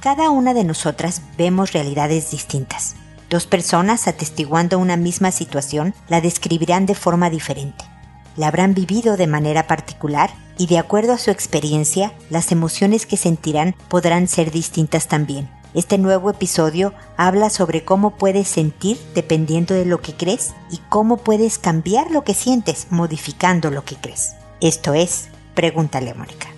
Cada una de nosotras vemos realidades distintas. Dos personas atestiguando una misma situación la describirán de forma diferente. La habrán vivido de manera particular y de acuerdo a su experiencia, las emociones que sentirán podrán ser distintas también. Este nuevo episodio habla sobre cómo puedes sentir dependiendo de lo que crees y cómo puedes cambiar lo que sientes modificando lo que crees. Esto es, pregúntale Mónica.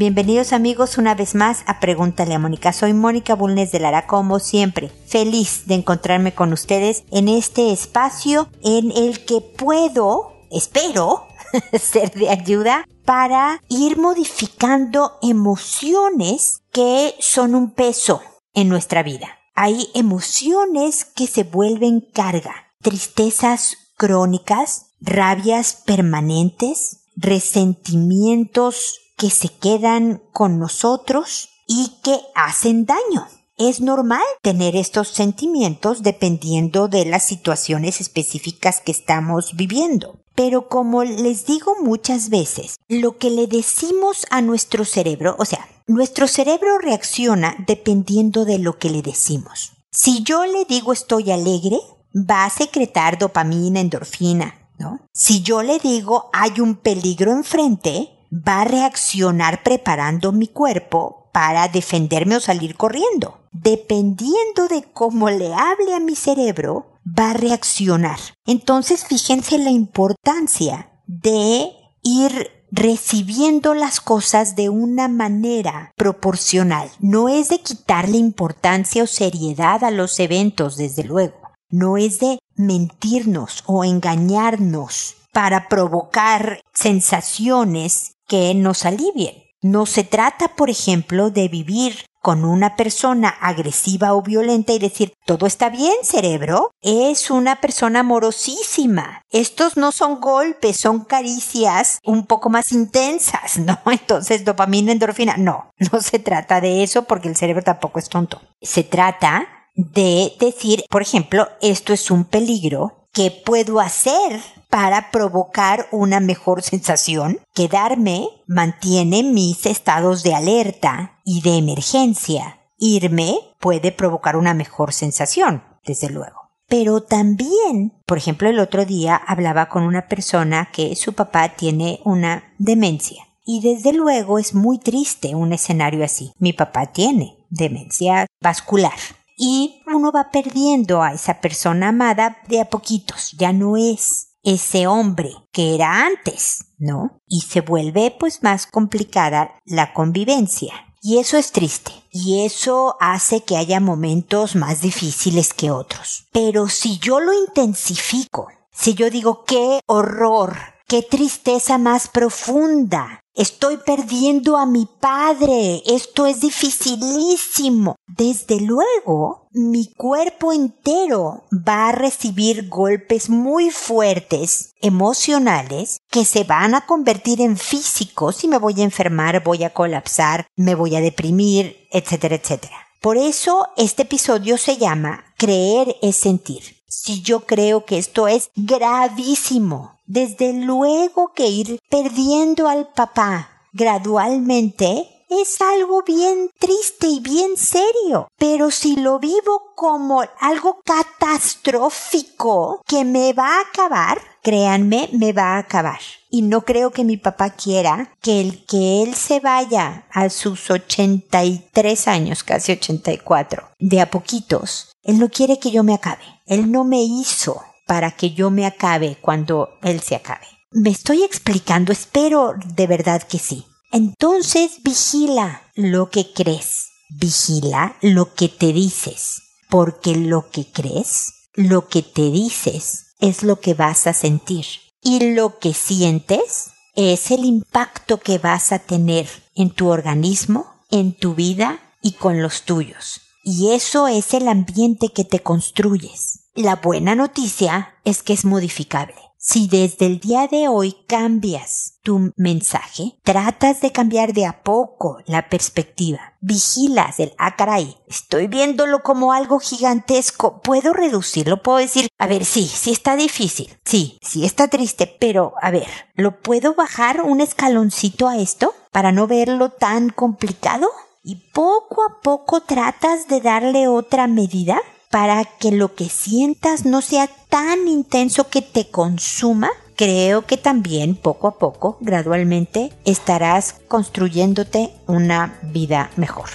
Bienvenidos amigos una vez más a Pregúntale a Mónica. Soy Mónica Bulnes de Lara, como siempre, feliz de encontrarme con ustedes en este espacio en el que puedo, espero, ser de ayuda para ir modificando emociones que son un peso en nuestra vida. Hay emociones que se vuelven carga, tristezas crónicas, rabias permanentes, resentimientos que se quedan con nosotros y que hacen daño. Es normal tener estos sentimientos dependiendo de las situaciones específicas que estamos viviendo. Pero como les digo muchas veces, lo que le decimos a nuestro cerebro, o sea, nuestro cerebro reacciona dependiendo de lo que le decimos. Si yo le digo estoy alegre, va a secretar dopamina, endorfina, ¿no? Si yo le digo hay un peligro enfrente, va a reaccionar preparando mi cuerpo para defenderme o salir corriendo. Dependiendo de cómo le hable a mi cerebro, va a reaccionar. Entonces fíjense la importancia de ir recibiendo las cosas de una manera proporcional. No es de quitarle importancia o seriedad a los eventos, desde luego. No es de mentirnos o engañarnos para provocar sensaciones que nos alivien. No se trata, por ejemplo, de vivir con una persona agresiva o violenta y decir, todo está bien, cerebro, es una persona amorosísima. Estos no son golpes, son caricias un poco más intensas, ¿no? Entonces, dopamina, endorfina, no, no se trata de eso porque el cerebro tampoco es tonto. Se trata de decir, por ejemplo, esto es un peligro, ¿qué puedo hacer para provocar una mejor sensación. Quedarme mantiene mis estados de alerta y de emergencia. Irme puede provocar una mejor sensación, desde luego. Pero también, por ejemplo, el otro día hablaba con una persona que su papá tiene una demencia. Y desde luego es muy triste un escenario así. Mi papá tiene demencia vascular. Y uno va perdiendo a esa persona amada de a poquitos. Ya no es ese hombre que era antes, ¿no? Y se vuelve pues más complicada la convivencia. Y eso es triste. Y eso hace que haya momentos más difíciles que otros. Pero si yo lo intensifico, si yo digo qué horror, qué tristeza más profunda, Estoy perdiendo a mi padre. Esto es dificilísimo. Desde luego, mi cuerpo entero va a recibir golpes muy fuertes, emocionales, que se van a convertir en físicos y me voy a enfermar, voy a colapsar, me voy a deprimir, etcétera, etcétera. Por eso este episodio se llama Creer es sentir. Si yo creo que esto es gravísimo, desde luego que ir perdiendo al papá gradualmente es algo bien triste y bien serio. Pero si lo vivo como algo catastrófico que me va a acabar, créanme, me va a acabar. Y no creo que mi papá quiera que el que él se vaya a sus 83 años, casi 84, de a poquitos. Él no quiere que yo me acabe. Él no me hizo para que yo me acabe cuando Él se acabe. ¿Me estoy explicando? Espero de verdad que sí. Entonces vigila lo que crees, vigila lo que te dices, porque lo que crees, lo que te dices, es lo que vas a sentir. Y lo que sientes es el impacto que vas a tener en tu organismo, en tu vida y con los tuyos. Y eso es el ambiente que te construyes. La buena noticia es que es modificable. Si desde el día de hoy cambias tu mensaje, tratas de cambiar de a poco la perspectiva, vigilas el, ah estoy viéndolo como algo gigantesco, puedo reducirlo, puedo decir, a ver, sí, sí está difícil, sí, sí está triste, pero a ver, ¿lo puedo bajar un escaloncito a esto para no verlo tan complicado? Y poco a poco tratas de darle otra medida para que lo que sientas no sea tan intenso que te consuma, creo que también poco a poco, gradualmente, estarás construyéndote una vida mejor.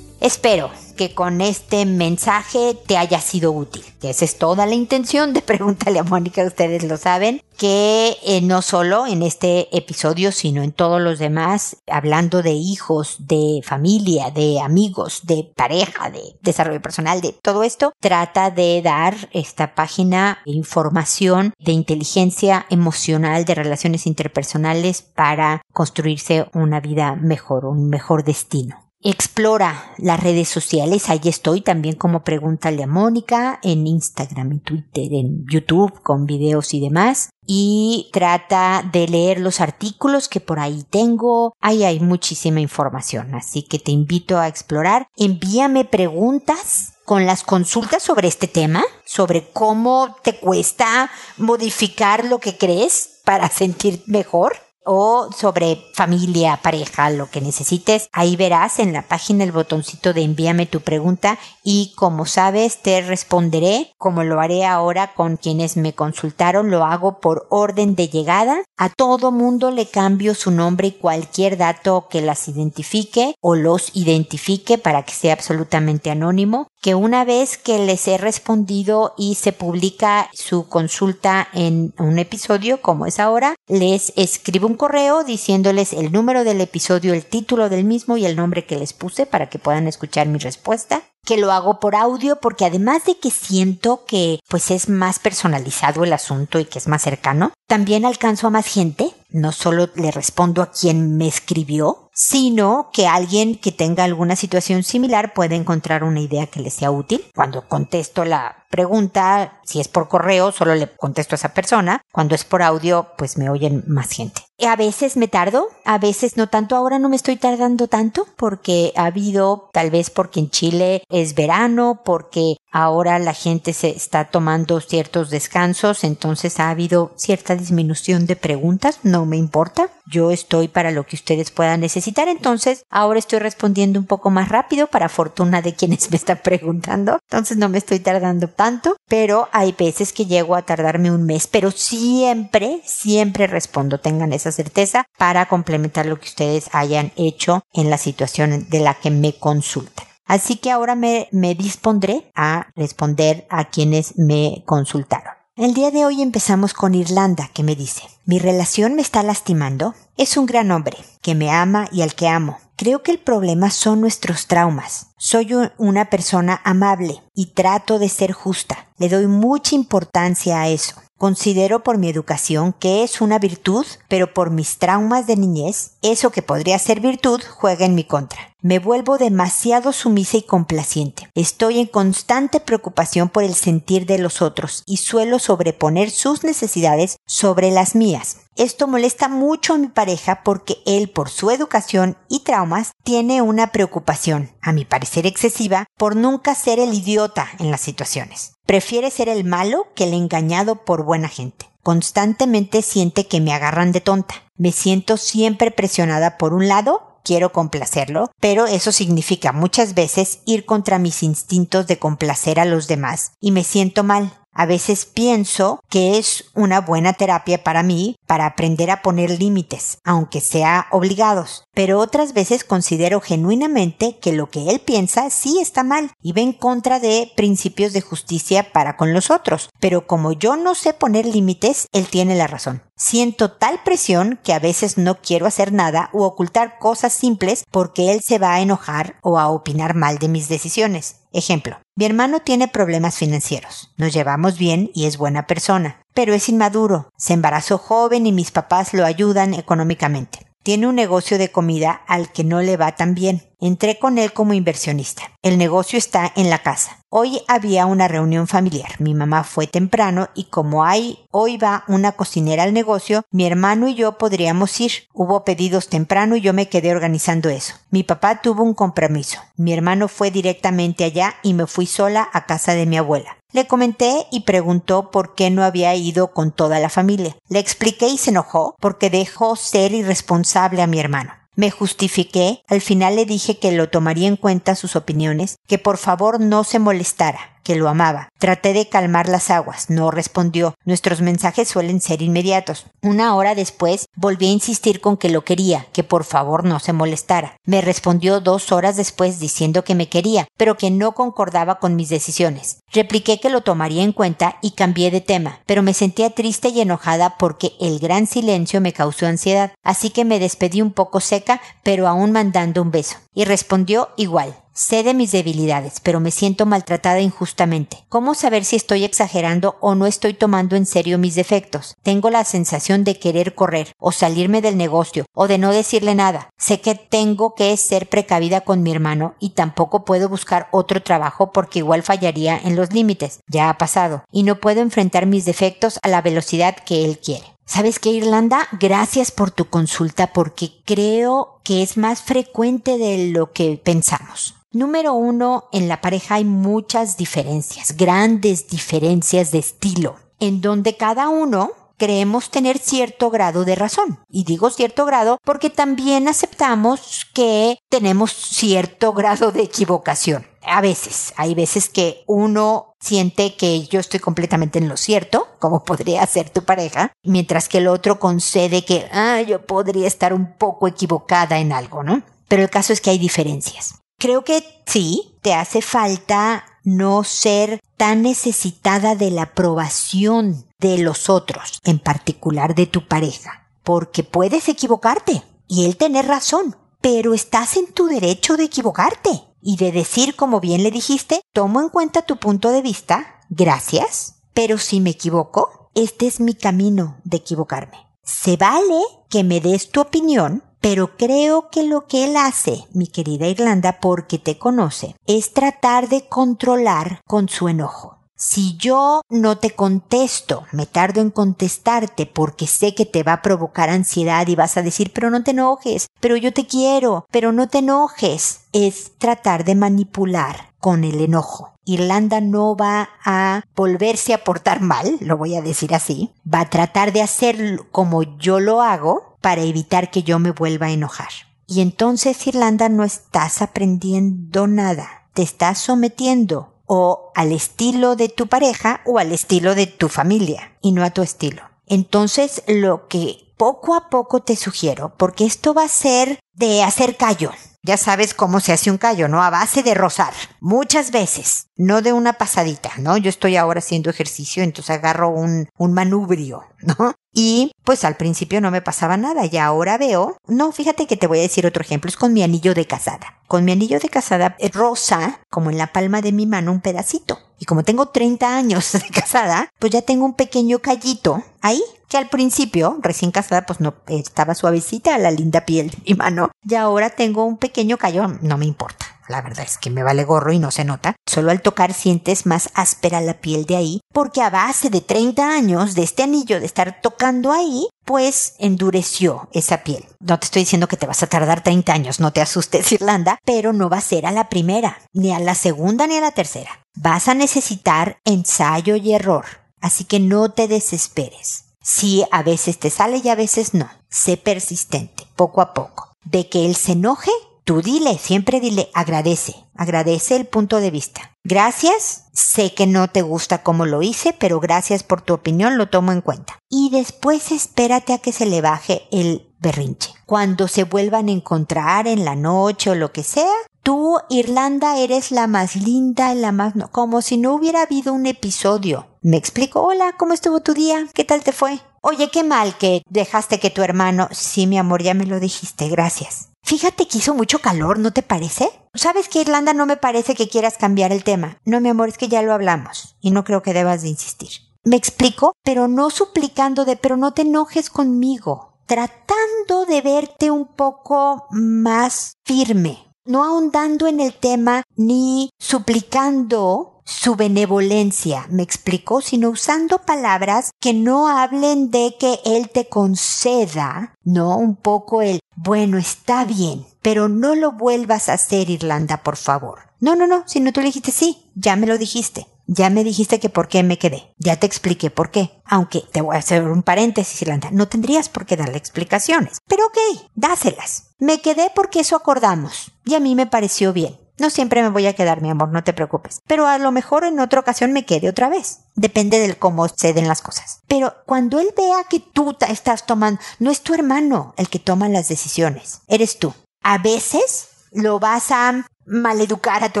Espero que con este mensaje te haya sido útil. Esa es toda la intención de Pregúntale a Mónica, ustedes lo saben, que eh, no solo en este episodio, sino en todos los demás, hablando de hijos, de familia, de amigos, de pareja, de desarrollo personal, de todo esto, trata de dar esta página información de inteligencia emocional, de relaciones interpersonales para construirse una vida mejor, un mejor destino. Explora las redes sociales, ahí estoy también como Pregúntale a Mónica, en Instagram, en Twitter, en YouTube, con videos y demás. Y trata de leer los artículos que por ahí tengo. Ahí hay muchísima información, así que te invito a explorar. Envíame preguntas con las consultas sobre este tema, sobre cómo te cuesta modificar lo que crees para sentir mejor o sobre familia, pareja, lo que necesites. Ahí verás en la página el botoncito de envíame tu pregunta y como sabes te responderé como lo haré ahora con quienes me consultaron. Lo hago por orden de llegada. A todo mundo le cambio su nombre y cualquier dato que las identifique o los identifique para que sea absolutamente anónimo que una vez que les he respondido y se publica su consulta en un episodio como es ahora, les escribo un correo diciéndoles el número del episodio, el título del mismo y el nombre que les puse para que puedan escuchar mi respuesta que lo hago por audio porque además de que siento que pues es más personalizado el asunto y que es más cercano, también alcanzo a más gente, no solo le respondo a quien me escribió, sino que alguien que tenga alguna situación similar puede encontrar una idea que le sea útil. Cuando contesto la pregunta, si es por correo, solo le contesto a esa persona. Cuando es por audio, pues me oyen más gente. A veces me tardo, a veces no tanto. Ahora no me estoy tardando tanto porque ha habido, tal vez porque en Chile es verano, porque ahora la gente se está tomando ciertos descansos, entonces ha habido cierta disminución de preguntas. No me importa. Yo estoy para lo que ustedes puedan necesitar. Entonces, ahora estoy respondiendo un poco más rápido para fortuna de quienes me están preguntando. Entonces no me estoy tardando tanto, pero hay veces que llego a tardarme un mes, pero siempre, siempre respondo. Tengan esa certeza para complementar lo que ustedes hayan hecho en la situación de la que me consultan. Así que ahora me, me dispondré a responder a quienes me consultaron. El día de hoy empezamos con Irlanda, que me dice, mi relación me está lastimando. Es un gran hombre, que me ama y al que amo. Creo que el problema son nuestros traumas. Soy una persona amable y trato de ser justa. Le doy mucha importancia a eso. Considero por mi educación que es una virtud, pero por mis traumas de niñez, eso que podría ser virtud juega en mi contra. Me vuelvo demasiado sumisa y complaciente. Estoy en constante preocupación por el sentir de los otros y suelo sobreponer sus necesidades sobre las mías. Esto molesta mucho a mi pareja porque él, por su educación y traumas, tiene una preocupación, a mi parecer excesiva, por nunca ser el idiota en las situaciones. Prefiere ser el malo que el engañado por buena gente. Constantemente siente que me agarran de tonta. Me siento siempre presionada por un lado quiero complacerlo, pero eso significa muchas veces ir contra mis instintos de complacer a los demás y me siento mal. A veces pienso que es una buena terapia para mí para aprender a poner límites, aunque sea obligados, pero otras veces considero genuinamente que lo que él piensa sí está mal y va en contra de principios de justicia para con los otros, pero como yo no sé poner límites, él tiene la razón. Siento tal presión que a veces no quiero hacer nada o ocultar cosas simples porque él se va a enojar o a opinar mal de mis decisiones. Ejemplo, mi hermano tiene problemas financieros. Nos llevamos bien y es buena persona, pero es inmaduro. Se embarazó joven y mis papás lo ayudan económicamente. Tiene un negocio de comida al que no le va tan bien. Entré con él como inversionista. El negocio está en la casa. Hoy había una reunión familiar. Mi mamá fue temprano y como hay hoy va una cocinera al negocio, mi hermano y yo podríamos ir. Hubo pedidos temprano y yo me quedé organizando eso. Mi papá tuvo un compromiso. Mi hermano fue directamente allá y me fui sola a casa de mi abuela. Le comenté y preguntó por qué no había ido con toda la familia. Le expliqué y se enojó porque dejó ser irresponsable a mi hermano. Me justifiqué, al final le dije que lo tomaría en cuenta sus opiniones, que por favor no se molestara, que lo amaba. Traté de calmar las aguas, no respondió. Nuestros mensajes suelen ser inmediatos. Una hora después volví a insistir con que lo quería, que por favor no se molestara. Me respondió dos horas después diciendo que me quería, pero que no concordaba con mis decisiones. Repliqué que lo tomaría en cuenta y cambié de tema, pero me sentía triste y enojada porque el gran silencio me causó ansiedad, así que me despedí un poco seca, pero aún mandando un beso. Y respondió igual. Sé de mis debilidades, pero me siento maltratada injustamente. ¿Cómo saber si estoy exagerando o no estoy tomando en serio mis defectos? Tengo la sensación de querer correr, o salirme del negocio, o de no decirle nada. Sé que tengo que ser precavida con mi hermano y tampoco puedo buscar otro trabajo porque igual fallaría en los límites. Ya ha pasado. Y no puedo enfrentar mis defectos a la velocidad que él quiere. ¿Sabes qué, Irlanda? Gracias por tu consulta porque creo que es más frecuente de lo que pensamos. Número uno, en la pareja hay muchas diferencias, grandes diferencias de estilo, en donde cada uno creemos tener cierto grado de razón. Y digo cierto grado porque también aceptamos que tenemos cierto grado de equivocación. A veces, hay veces que uno siente que yo estoy completamente en lo cierto, como podría ser tu pareja, mientras que el otro concede que, ah, yo podría estar un poco equivocada en algo, ¿no? Pero el caso es que hay diferencias. Creo que sí, te hace falta no ser tan necesitada de la aprobación de los otros, en particular de tu pareja, porque puedes equivocarte y él tener razón, pero estás en tu derecho de equivocarte y de decir, como bien le dijiste, tomo en cuenta tu punto de vista, gracias, pero si me equivoco, este es mi camino de equivocarme. Se vale que me des tu opinión, pero creo que lo que él hace, mi querida Irlanda, porque te conoce, es tratar de controlar con su enojo. Si yo no te contesto, me tardo en contestarte porque sé que te va a provocar ansiedad y vas a decir, pero no te enojes, pero yo te quiero, pero no te enojes, es tratar de manipular con el enojo. Irlanda no va a volverse a portar mal, lo voy a decir así, va a tratar de hacer como yo lo hago, para evitar que yo me vuelva a enojar. Y entonces, Irlanda, no estás aprendiendo nada. Te estás sometiendo o al estilo de tu pareja o al estilo de tu familia y no a tu estilo. Entonces, lo que poco a poco te sugiero, porque esto va a ser de hacer callo, ya sabes cómo se hace un callo, ¿no? A base de rozar. Muchas veces. No de una pasadita, ¿no? Yo estoy ahora haciendo ejercicio, entonces agarro un, un manubrio, ¿no? Y pues al principio no me pasaba nada y ahora veo, no, fíjate que te voy a decir otro ejemplo, es con mi anillo de casada. Con mi anillo de casada rosa, como en la palma de mi mano, un pedacito. Y como tengo 30 años de casada, pues ya tengo un pequeño callito ahí, que al principio, recién casada, pues no estaba suavecita la linda piel de mi mano. Y ahora tengo un pequeño callo, no me importa. La verdad es que me vale gorro y no se nota. Solo al tocar sientes más áspera la piel de ahí, porque a base de 30 años de este anillo de estar tocando ahí, pues endureció esa piel. No te estoy diciendo que te vas a tardar 30 años, no te asustes Irlanda, pero no va a ser a la primera, ni a la segunda ni a la tercera. Vas a necesitar ensayo y error, así que no te desesperes. Sí, a veces te sale y a veces no. Sé persistente, poco a poco. De que él se enoje, Tú dile, siempre dile, agradece, agradece el punto de vista. Gracias, sé que no te gusta cómo lo hice, pero gracias por tu opinión, lo tomo en cuenta. Y después espérate a que se le baje el berrinche. Cuando se vuelvan a encontrar en la noche o lo que sea, tú, Irlanda, eres la más linda, la más... como si no hubiera habido un episodio. Me explico, hola, ¿cómo estuvo tu día? ¿Qué tal te fue? Oye, qué mal que dejaste que tu hermano... Sí, mi amor, ya me lo dijiste, gracias. Fíjate que hizo mucho calor, ¿no te parece? ¿Sabes que Irlanda no me parece que quieras cambiar el tema? No, mi amor, es que ya lo hablamos y no creo que debas de insistir. Me explico, pero no suplicando de pero no te enojes conmigo. tratando de verte un poco más firme, no ahondando en el tema ni suplicando su benevolencia, me explicó, sino usando palabras que no hablen de que él te conceda, no, un poco el, bueno, está bien, pero no lo vuelvas a hacer, Irlanda, por favor. No, no, no, si no tú le dijiste sí, ya me lo dijiste. Ya me dijiste que por qué me quedé. Ya te expliqué por qué. Aunque te voy a hacer un paréntesis, Irlanda. No tendrías por qué darle explicaciones. Pero ok, dáselas. Me quedé porque eso acordamos. Y a mí me pareció bien. No siempre me voy a quedar, mi amor, no te preocupes. Pero a lo mejor en otra ocasión me quede otra vez. Depende del cómo se den las cosas. Pero cuando él vea que tú estás tomando, no es tu hermano el que toma las decisiones, eres tú. A veces lo vas a maleducar a tu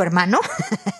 hermano,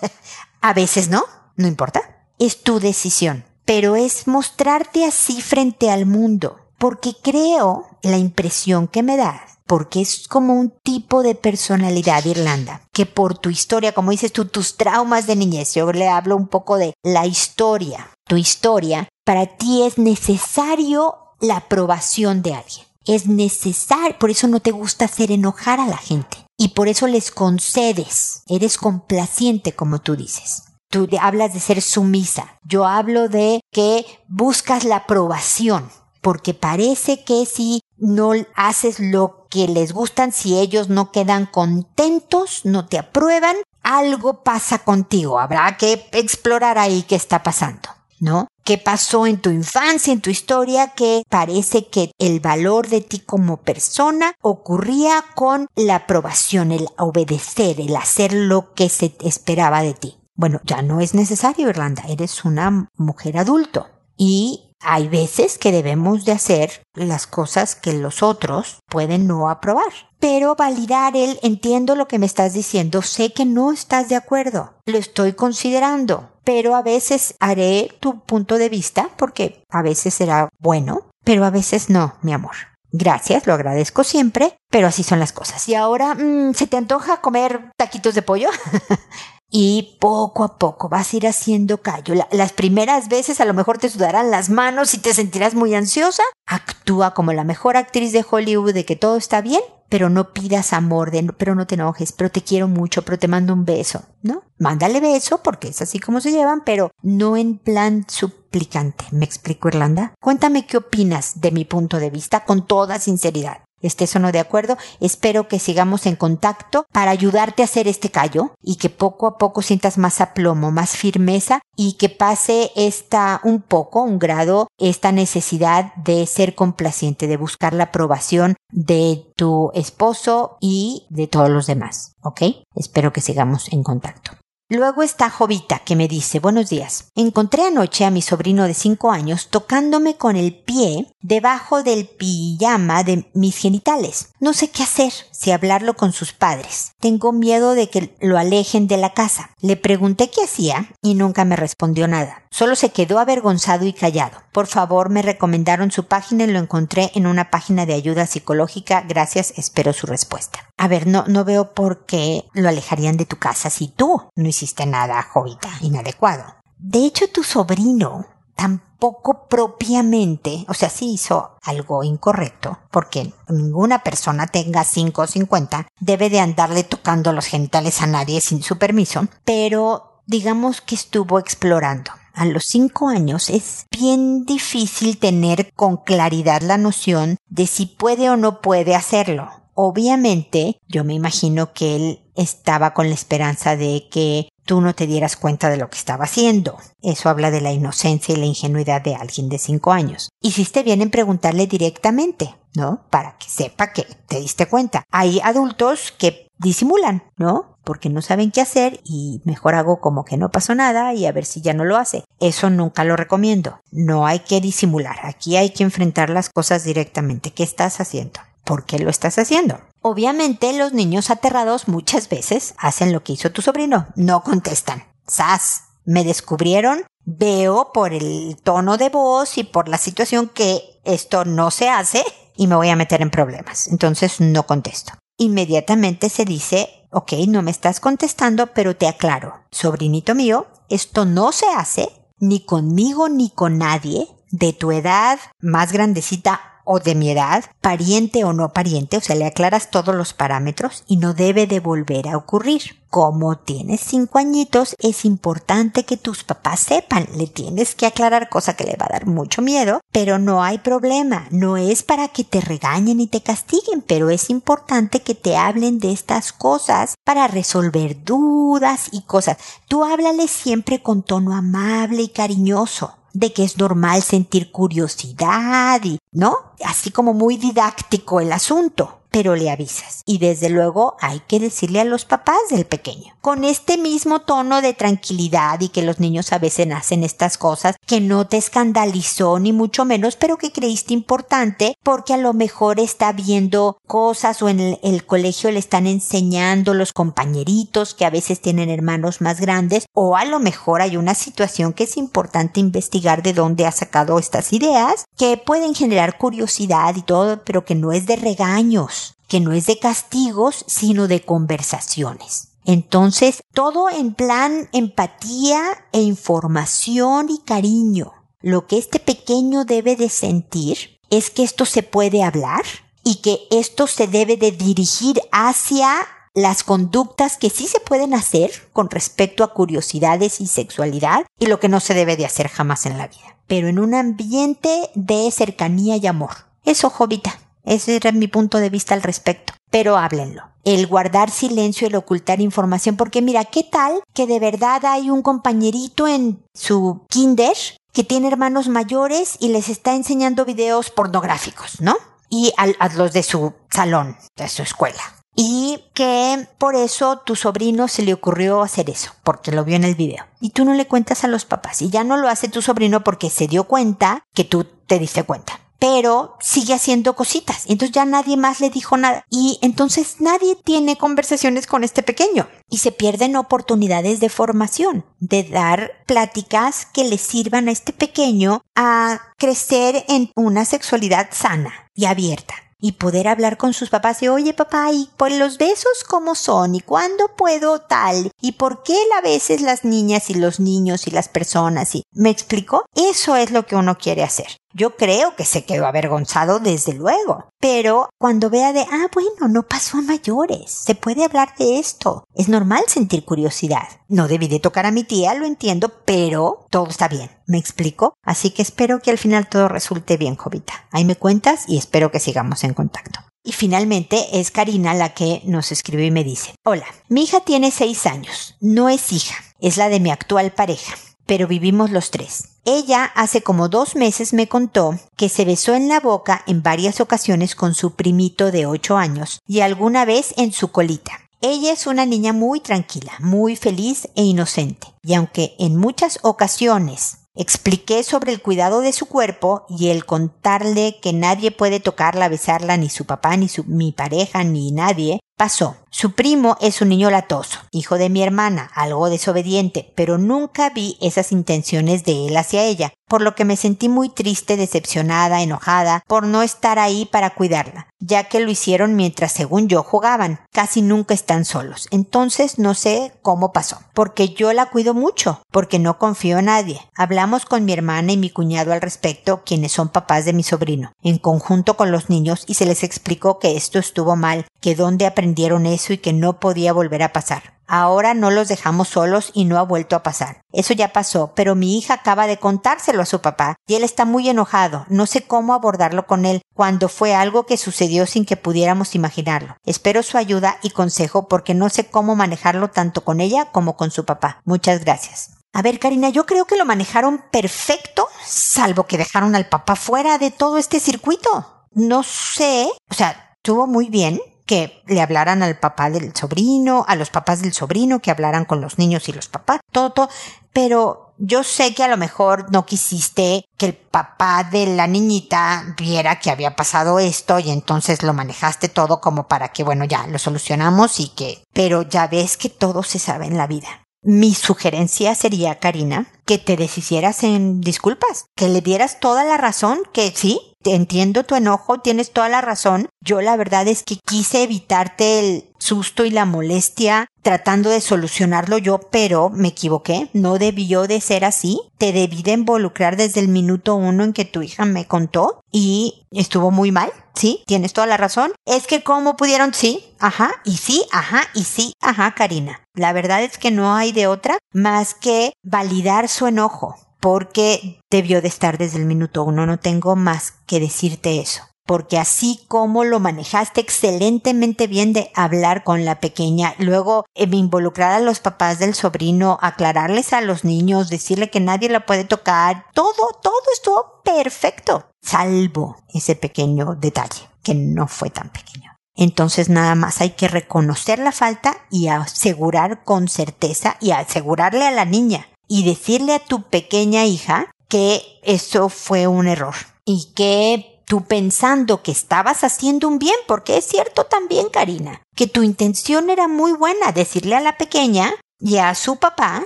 a veces no no importa. Es tu decisión. Pero es mostrarte así frente al mundo. Porque creo la impresión que me da porque es como un tipo de personalidad Irlanda, que por tu historia, como dices tú, tus traumas de niñez, yo le hablo un poco de la historia, tu historia, para ti es necesario la aprobación de alguien. Es necesario, por eso no te gusta hacer enojar a la gente. Y por eso les concedes, eres complaciente como tú dices. Tú hablas de ser sumisa. Yo hablo de que buscas la aprobación, porque parece que si no haces lo que les gustan, si ellos no quedan contentos, no te aprueban, algo pasa contigo. Habrá que explorar ahí qué está pasando, ¿no? ¿Qué pasó en tu infancia, en tu historia, que parece que el valor de ti como persona ocurría con la aprobación, el obedecer, el hacer lo que se esperaba de ti? Bueno, ya no es necesario, Irlanda, eres una mujer adulto. Y hay veces que debemos de hacer las cosas que los otros pueden no aprobar. Pero validar el entiendo lo que me estás diciendo, sé que no estás de acuerdo, lo estoy considerando, pero a veces haré tu punto de vista porque a veces será bueno, pero a veces no, mi amor. Gracias, lo agradezco siempre, pero así son las cosas. Y ahora, mm, ¿se te antoja comer taquitos de pollo? y poco a poco vas a ir haciendo callo. las primeras veces a lo mejor te sudarán las manos y te sentirás muy ansiosa. Actúa como la mejor actriz de Hollywood de que todo está bien, pero no pidas amor, pero no te enojes, pero te quiero mucho, pero te mando un beso, ¿no? Mándale beso porque es así como se llevan, pero no en plan suplicante. ¿Me explico, Irlanda? Cuéntame qué opinas de mi punto de vista con toda sinceridad estés o no de acuerdo. Espero que sigamos en contacto para ayudarte a hacer este callo y que poco a poco sientas más aplomo, más firmeza y que pase esta un poco, un grado, esta necesidad de ser complaciente, de buscar la aprobación de tu esposo y de todos los demás. ¿Ok? Espero que sigamos en contacto. Luego está Jovita, que me dice, buenos días. Encontré anoche a mi sobrino de cinco años tocándome con el pie debajo del pijama de mis genitales. No sé qué hacer, si hablarlo con sus padres. Tengo miedo de que lo alejen de la casa. Le pregunté qué hacía y nunca me respondió nada. Solo se quedó avergonzado y callado. Por favor, me recomendaron su página y lo encontré en una página de ayuda psicológica. Gracias, espero su respuesta. A ver, no, no veo por qué lo alejarían de tu casa si tú no hiciste nada, jovita, inadecuado. De hecho, tu sobrino tampoco propiamente, o sea, sí hizo algo incorrecto, porque ninguna persona tenga 5 o 50 debe de andarle tocando los genitales a nadie sin su permiso, pero digamos que estuvo explorando a los cinco años es bien difícil tener con claridad la noción de si puede o no puede hacerlo. Obviamente, yo me imagino que él estaba con la esperanza de que tú no te dieras cuenta de lo que estaba haciendo. Eso habla de la inocencia y la ingenuidad de alguien de cinco años. Hiciste bien en preguntarle directamente, ¿no? Para que sepa que te diste cuenta. Hay adultos que disimulan, ¿no? porque no saben qué hacer y mejor hago como que no pasó nada y a ver si ya no lo hace. Eso nunca lo recomiendo. No hay que disimular. Aquí hay que enfrentar las cosas directamente. ¿Qué estás haciendo? ¿Por qué lo estás haciendo? Obviamente los niños aterrados muchas veces hacen lo que hizo tu sobrino. No contestan. ¡Sas! Me descubrieron. Veo por el tono de voz y por la situación que esto no se hace y me voy a meter en problemas. Entonces no contesto. Inmediatamente se dice Ok, no me estás contestando, pero te aclaro. Sobrinito mío, esto no se hace ni conmigo ni con nadie de tu edad más grandecita o de mi edad, pariente o no pariente, o sea, le aclaras todos los parámetros y no debe de volver a ocurrir. Como tienes cinco añitos, es importante que tus papás sepan, le tienes que aclarar cosa que le va a dar mucho miedo, pero no hay problema, no es para que te regañen y te castiguen, pero es importante que te hablen de estas cosas para resolver dudas y cosas. Tú háblales siempre con tono amable y cariñoso de que es normal sentir curiosidad y, ¿no? Así como muy didáctico el asunto pero le avisas. Y desde luego hay que decirle a los papás del pequeño, con este mismo tono de tranquilidad y que los niños a veces hacen estas cosas que no te escandalizó ni mucho menos, pero que creíste importante porque a lo mejor está viendo cosas o en el, el colegio le están enseñando los compañeritos que a veces tienen hermanos más grandes o a lo mejor hay una situación que es importante investigar de dónde ha sacado estas ideas que pueden generar curiosidad y todo, pero que no es de regaños que no es de castigos, sino de conversaciones. Entonces, todo en plan empatía e información y cariño. Lo que este pequeño debe de sentir es que esto se puede hablar y que esto se debe de dirigir hacia las conductas que sí se pueden hacer con respecto a curiosidades y sexualidad y lo que no se debe de hacer jamás en la vida, pero en un ambiente de cercanía y amor. Eso, Jovita. Ese era mi punto de vista al respecto. Pero háblenlo. El guardar silencio, el ocultar información, porque mira, ¿qué tal que de verdad hay un compañerito en su kinder que tiene hermanos mayores y les está enseñando videos pornográficos, ¿no? Y a, a los de su salón, de su escuela. Y que por eso tu sobrino se le ocurrió hacer eso, porque lo vio en el video. Y tú no le cuentas a los papás. Y ya no lo hace tu sobrino porque se dio cuenta que tú te diste cuenta pero sigue haciendo cositas. Entonces ya nadie más le dijo nada. Y entonces nadie tiene conversaciones con este pequeño. Y se pierden oportunidades de formación, de dar pláticas que le sirvan a este pequeño a crecer en una sexualidad sana y abierta y poder hablar con sus papás y oye papá, ¿y por los besos cómo son? ¿Y cuándo puedo tal? ¿Y por qué a veces las niñas y los niños y las personas? Y ¿Me explico? Eso es lo que uno quiere hacer. Yo creo que se quedó avergonzado desde luego, pero cuando vea de, ah, bueno, no pasó a mayores, se puede hablar de esto. Es normal sentir curiosidad. No debí de tocar a mi tía, lo entiendo, pero todo está bien. ¿Me explico? Así que espero que al final todo resulte bien, Jovita. Ahí me cuentas y espero que sigamos en contacto. Y finalmente es Karina la que nos escribe y me dice, hola, mi hija tiene seis años, no es hija, es la de mi actual pareja pero vivimos los tres. Ella hace como dos meses me contó que se besó en la boca en varias ocasiones con su primito de ocho años y alguna vez en su colita. Ella es una niña muy tranquila, muy feliz e inocente, y aunque en muchas ocasiones expliqué sobre el cuidado de su cuerpo y el contarle que nadie puede tocarla, besarla, ni su papá, ni su, mi pareja, ni nadie, pasó. Su primo es un niño latoso, hijo de mi hermana, algo desobediente, pero nunca vi esas intenciones de él hacia ella, por lo que me sentí muy triste, decepcionada, enojada, por no estar ahí para cuidarla, ya que lo hicieron mientras según yo jugaban. Casi nunca están solos. Entonces no sé cómo pasó, porque yo la cuido mucho, porque no confío en nadie. Hablamos con mi hermana y mi cuñado al respecto, quienes son papás de mi sobrino, en conjunto con los niños, y se les explicó que esto estuvo mal, que dónde aprendieron eso y que no podía volver a pasar. Ahora no los dejamos solos y no ha vuelto a pasar. Eso ya pasó, pero mi hija acaba de contárselo a su papá y él está muy enojado. No sé cómo abordarlo con él cuando fue algo que sucedió sin que pudiéramos imaginarlo. Espero su ayuda y consejo porque no sé cómo manejarlo tanto con ella como con su papá. Muchas gracias. A ver, Karina, yo creo que lo manejaron perfecto, salvo que dejaron al papá fuera de todo este circuito. No sé, o sea, estuvo muy bien, que le hablaran al papá del sobrino, a los papás del sobrino, que hablaran con los niños y los papás, todo, todo, pero yo sé que a lo mejor no quisiste que el papá de la niñita viera que había pasado esto y entonces lo manejaste todo como para que, bueno, ya lo solucionamos y que, pero ya ves que todo se sabe en la vida. Mi sugerencia sería, Karina, que te deshicieras en disculpas, que le dieras toda la razón, que sí, entiendo tu enojo, tienes toda la razón. Yo la verdad es que quise evitarte el susto y la molestia tratando de solucionarlo yo, pero me equivoqué. No debió de ser así. Te debí de involucrar desde el minuto uno en que tu hija me contó y estuvo muy mal. Sí, tienes toda la razón. Es que cómo pudieron, sí, ajá, y sí, ajá, y sí, ajá, Karina. La verdad es que no hay de otra más que validar su enojo porque debió de estar desde el minuto uno. No tengo más que decirte eso. Porque así como lo manejaste excelentemente bien de hablar con la pequeña, luego eh, involucrar a los papás del sobrino, aclararles a los niños, decirle que nadie la puede tocar, todo, todo estuvo perfecto, salvo ese pequeño detalle, que no fue tan pequeño. Entonces nada más hay que reconocer la falta y asegurar con certeza y asegurarle a la niña y decirle a tu pequeña hija que eso fue un error y que tú pensando que estabas haciendo un bien, porque es cierto también, Karina, que tu intención era muy buena, decirle a la pequeña y a su papá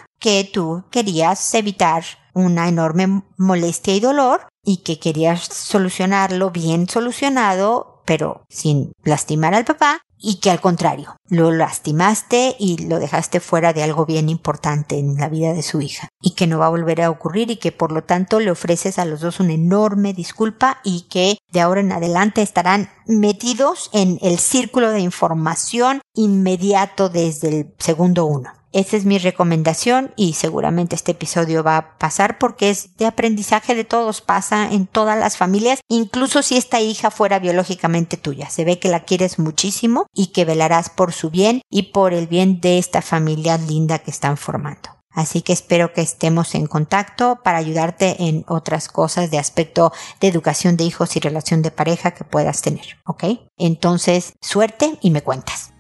que tú querías evitar una enorme molestia y dolor y que querías solucionarlo bien solucionado, pero sin lastimar al papá y que al contrario, lo lastimaste y lo dejaste fuera de algo bien importante en la vida de su hija y que no va a volver a ocurrir y que por lo tanto le ofreces a los dos una enorme disculpa y que de ahora en adelante estarán metidos en el círculo de información inmediato desde el segundo uno. Esa es mi recomendación y seguramente este episodio va a pasar porque es de aprendizaje de todos, pasa en todas las familias, incluso si esta hija fuera biológicamente tuya. Se ve que la quieres muchísimo y que velarás por su bien y por el bien de esta familia linda que están formando. Así que espero que estemos en contacto para ayudarte en otras cosas de aspecto de educación de hijos y relación de pareja que puedas tener. ¿Ok? Entonces, suerte y me cuentas.